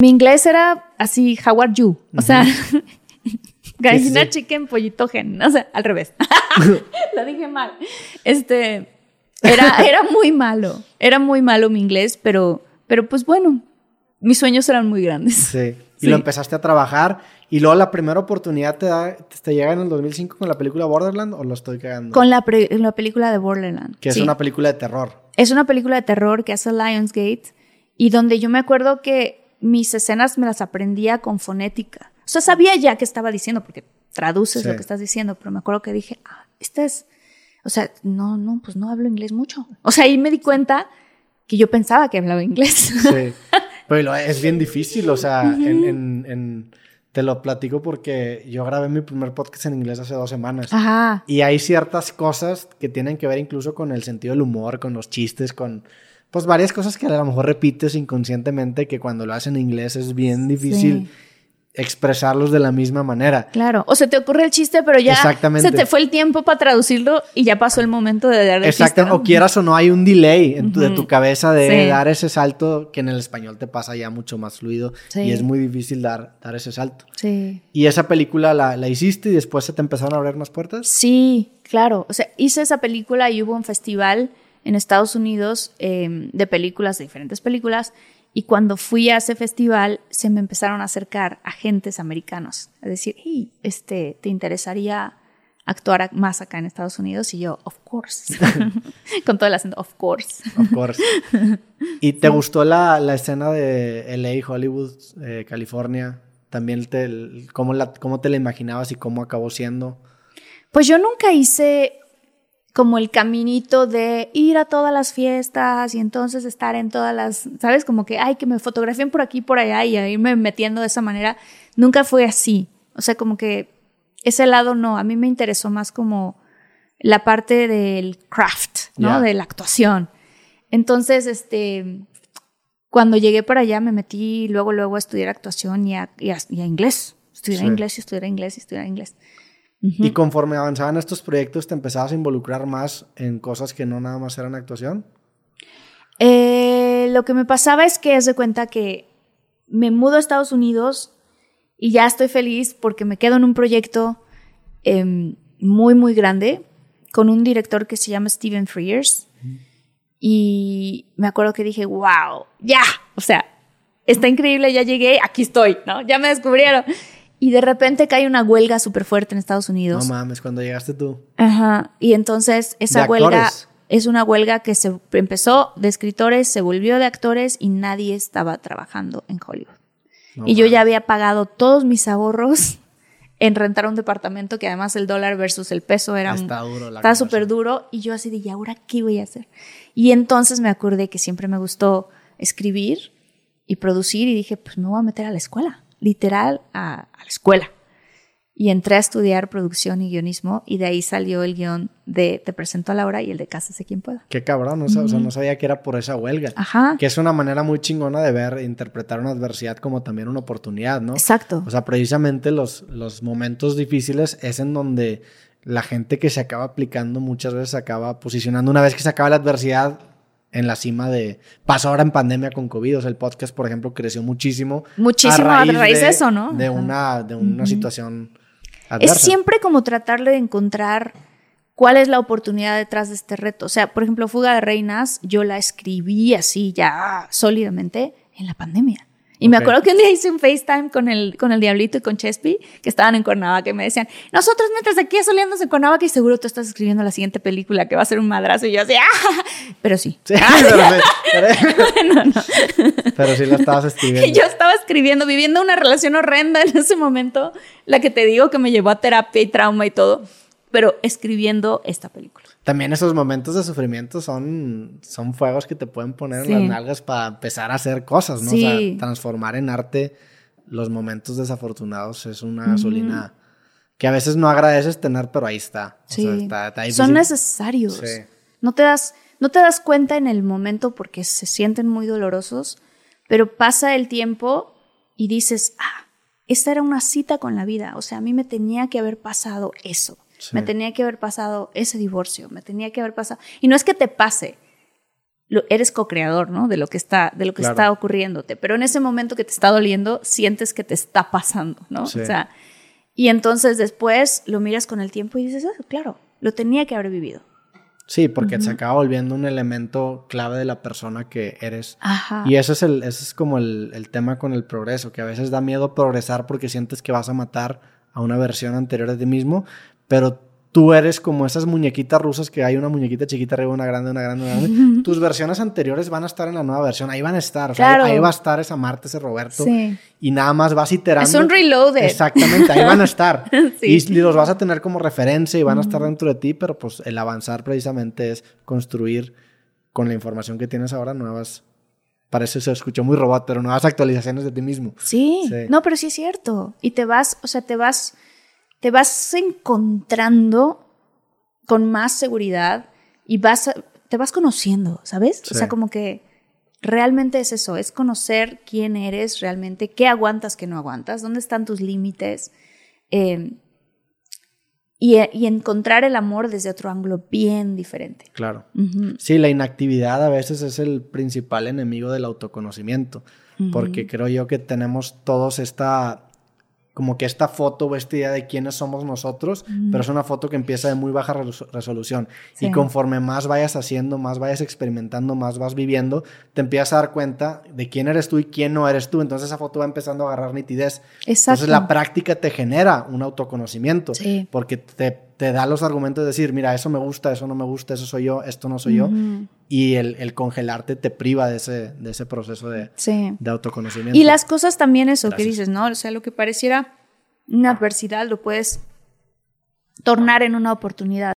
Mi inglés era así, how are you? O sea, gallina, chicken, pollito, gen. O sea, al revés. Lo dije mal. Este, era, era muy malo. Era muy malo mi inglés, pero, pero pues bueno, mis sueños eran muy grandes. Sí. Y lo empezaste a trabajar. Y luego la primera oportunidad te, da, te llega en el 2005 con la película Borderland o lo estoy cagando? Con la, la película de Borderland. Que es una película de terror. Es una película de terror que hace Lionsgate y donde yo me acuerdo que mis escenas me las aprendía con fonética. O sea, sabía ya qué estaba diciendo porque traduces lo que estás diciendo, pero me acuerdo que dije, ah, esta es, o sea, no, no, pues no hablo inglés mucho. O sea, ahí me di cuenta que yo pensaba que hablaba inglés. Sí, pero es bien difícil, o sea, en, te lo platico porque yo grabé mi primer podcast en inglés hace dos semanas. Ajá. Y hay ciertas cosas que tienen que ver incluso con el sentido del humor, con los chistes, con pues varias cosas que a lo mejor repites inconscientemente que cuando lo haces en inglés es bien difícil expresarlos de la misma manera. Claro, o se te ocurre el chiste, pero ya se te fue el tiempo para traducirlo y ya pasó el momento de dar el Exacto, o quieras o no hay un delay en tu, de tu cabeza de dar ese salto que en el español te pasa ya mucho más fluido y es muy difícil dar, dar ese salto. Sí. ¿Y esa película la, la hiciste y después se te empezaron a abrir más puertas? Sí, claro, o sea, hice esa película y hubo un festival en Estados Unidos em, de películas, de diferentes películas, y cuando fui a ese festival, se me empezaron a acercar agentes americanos, a decir, hey, este, ¿te interesaría actuar más acá en Estados Unidos? Y yo, of course. Con todo el acento, of course. Of course. ¿Y te gustó la, la, escena de LA, Hollywood, eh, California? También te, ¿cómo, la, ¿Cómo te la imaginabas y cómo acabó siendo? Pues yo nunca hice como el caminito de ir a todas las fiestas y entonces estar en todas las, ¿sabes? Como que, ay, que me fotografíen por aquí, por allá y irme metiendo de esa manera. Nunca fue así. O sea, como que ese lado no, a mí me interesó más como la parte del craft, ¿no? De la actuación. Entonces, este, cuando llegué para allá me metí luego, luego a estudiar actuación y a, inglés. Estudiar inglés y estudiar inglés y estudiar inglés. Y conforme avanzaban estos proyectos, ¿te empezabas a involucrar más en cosas que no nada más eran actuación? Eh, lo que me pasaba es que, es de cuenta que me mudo a Estados Unidos y ya estoy feliz porque me quedo en un proyecto em, muy, muy grande con un director que se llama Steven Frears. Y me acuerdo que dije, wow, ya, o sea, está increíble, ya llegué, aquí estoy, ¿no? Ya me descubrieron. Y de repente cae una huelga súper fuerte en Estados Unidos. No mames, cuando llegaste tú. Ajá. Y entonces esa huelga es una huelga que se empezó de escritores, se volvió de actores y nadie estaba trabajando en Hollywood. y yo ya había pagado todos mis ahorros en rentar un departamento que además el dólar versus el peso era está duro está súper duro y yo así de, ¿y ahora qué voy a hacer? Y entonces me acordé que siempre me gustó escribir y producir y dije, pues me voy a meter a la escuela literal a, la escuela. Y entré a estudiar producción y guionismo y de ahí salió el guion de Te presento a Laura y el de Cásese quien pueda. Qué cabrón, o sea, no sabía que era por esa huelga. Ajá. Que es una manera muy chingona de ver, interpretar una adversidad como también una oportunidad, ¿no? Exacto. O sea, precisamente los, los momentos difíciles es en donde la gente que se acaba aplicando muchas veces se acaba posicionando. Una vez que se acaba la adversidad, en la cima de... Pasó ahora en pandemia con COVID, o sea, el podcast, por ejemplo, creció muchísimo. Muchísimo a raíz, de, eso, ¿no? De una, de una situación adversa. Es siempre como tratar de encontrar cuál es la oportunidad detrás de este reto. O sea, por ejemplo, Fuga de Reinas, yo la escribí así ya sólidamente en la pandemia. Y me acuerdo que un día hice un FaceTime con el, con el Diablito y con Chespi, que estaban en Cuernavaca, y me decían, nosotros mientras aquí asoleándose en Cuernavaca y seguro tú estás escribiendo la siguiente película que va a ser un madrazo. Y yo así, ¡ah! Pero sí. sí pero, pero, sí la estabas escribiendo. Yo estaba escribiendo, viviendo una relación horrenda en ese momento, la que te digo que me llevó a terapia y trauma y todo, pero escribiendo esta película. También esos momentos de sufrimiento son, son fuegos que te pueden poner en las nalgas para empezar a hacer cosas, ¿no? O sea, transformar en arte los momentos desafortunados es una gasolina que a veces no agradeces tener, pero ahí está. Sí. son necesarios. No te das, no te das cuenta en el momento porque se sienten muy dolorosos, pero pasa el tiempo y dices, ah, esta era una cita con la vida. O sea, a mí me tenía que haber pasado eso. Me tenía que haber pasado ese divorcio, me tenía que haber pasado. Y no es que te pase, eres co-creador, ¿no? De lo que está, de lo que está ocurriéndote. Pero en ese momento que te está doliendo, sientes que te está pasando, ¿no? O sea, y entonces después lo miras con el tiempo y dices, ah, claro, lo tenía que haber vivido. Sí, porque se acaba volviendo un elemento clave de la persona que eres. Ajá. Y ese es, el, ese es como el, el, tema con el progreso, que a veces da miedo progresar porque sientes que vas a matar a una versión anterior de ti mismo, pero tú eres como esas muñequitas rusas que hay una muñequita chiquita arriba, una grande, una grande, una grande. Tus versiones anteriores van a estar en la nueva versión, ahí van a estar, ahí va a estar esa Marte, ese Roberto, y nada más vas iterando. Es un reloaded. Exactamente, ahí van a estar. y, los vas a tener como referencia y van a estar dentro de ti, pero pues el avanzar precisamente es construir con la información que tienes ahora nuevas parece se escuchó muy robot, pero nuevas actualizaciones de ti mismo. Sí, sí, no, pero sí es cierto. Y te vas, o sea, te vas te vas encontrando con más seguridad y vas, te vas conociendo, ¿sabes? O sea, como que realmente es eso, es conocer quién eres realmente, qué aguantas, qué no aguantas, dónde están tus límites. Em, y, encontrar el amor desde otro ángulo bien diferente. Claro. Sí, la inactividad a veces es el principal enemigo del autoconocimiento, porque creo yo que tenemos todos esta como que esta foto o esta idea de quiénes somos nosotros, pero es una foto que empieza de muy baja resolución. Y conforme más vayas haciendo, más vayas experimentando, más vas viviendo, te empiezas a dar cuenta de quién eres tú y quién no eres tú. Entonces esa foto va empezando a agarrar nitidez. Entonces la práctica te genera un autoconocimiento, porque te, te, da los argumentos de decir, mira, eso me gusta, eso no me gusta, eso soy yo, esto no soy yo. Y el, el, congelarte te priva de ese, de ese proceso de, de autoconocimiento. Y las cosas también eso que dices, ¿no? O sea, lo que pareciera una adversidad lo puedes tornar en una oportunidad.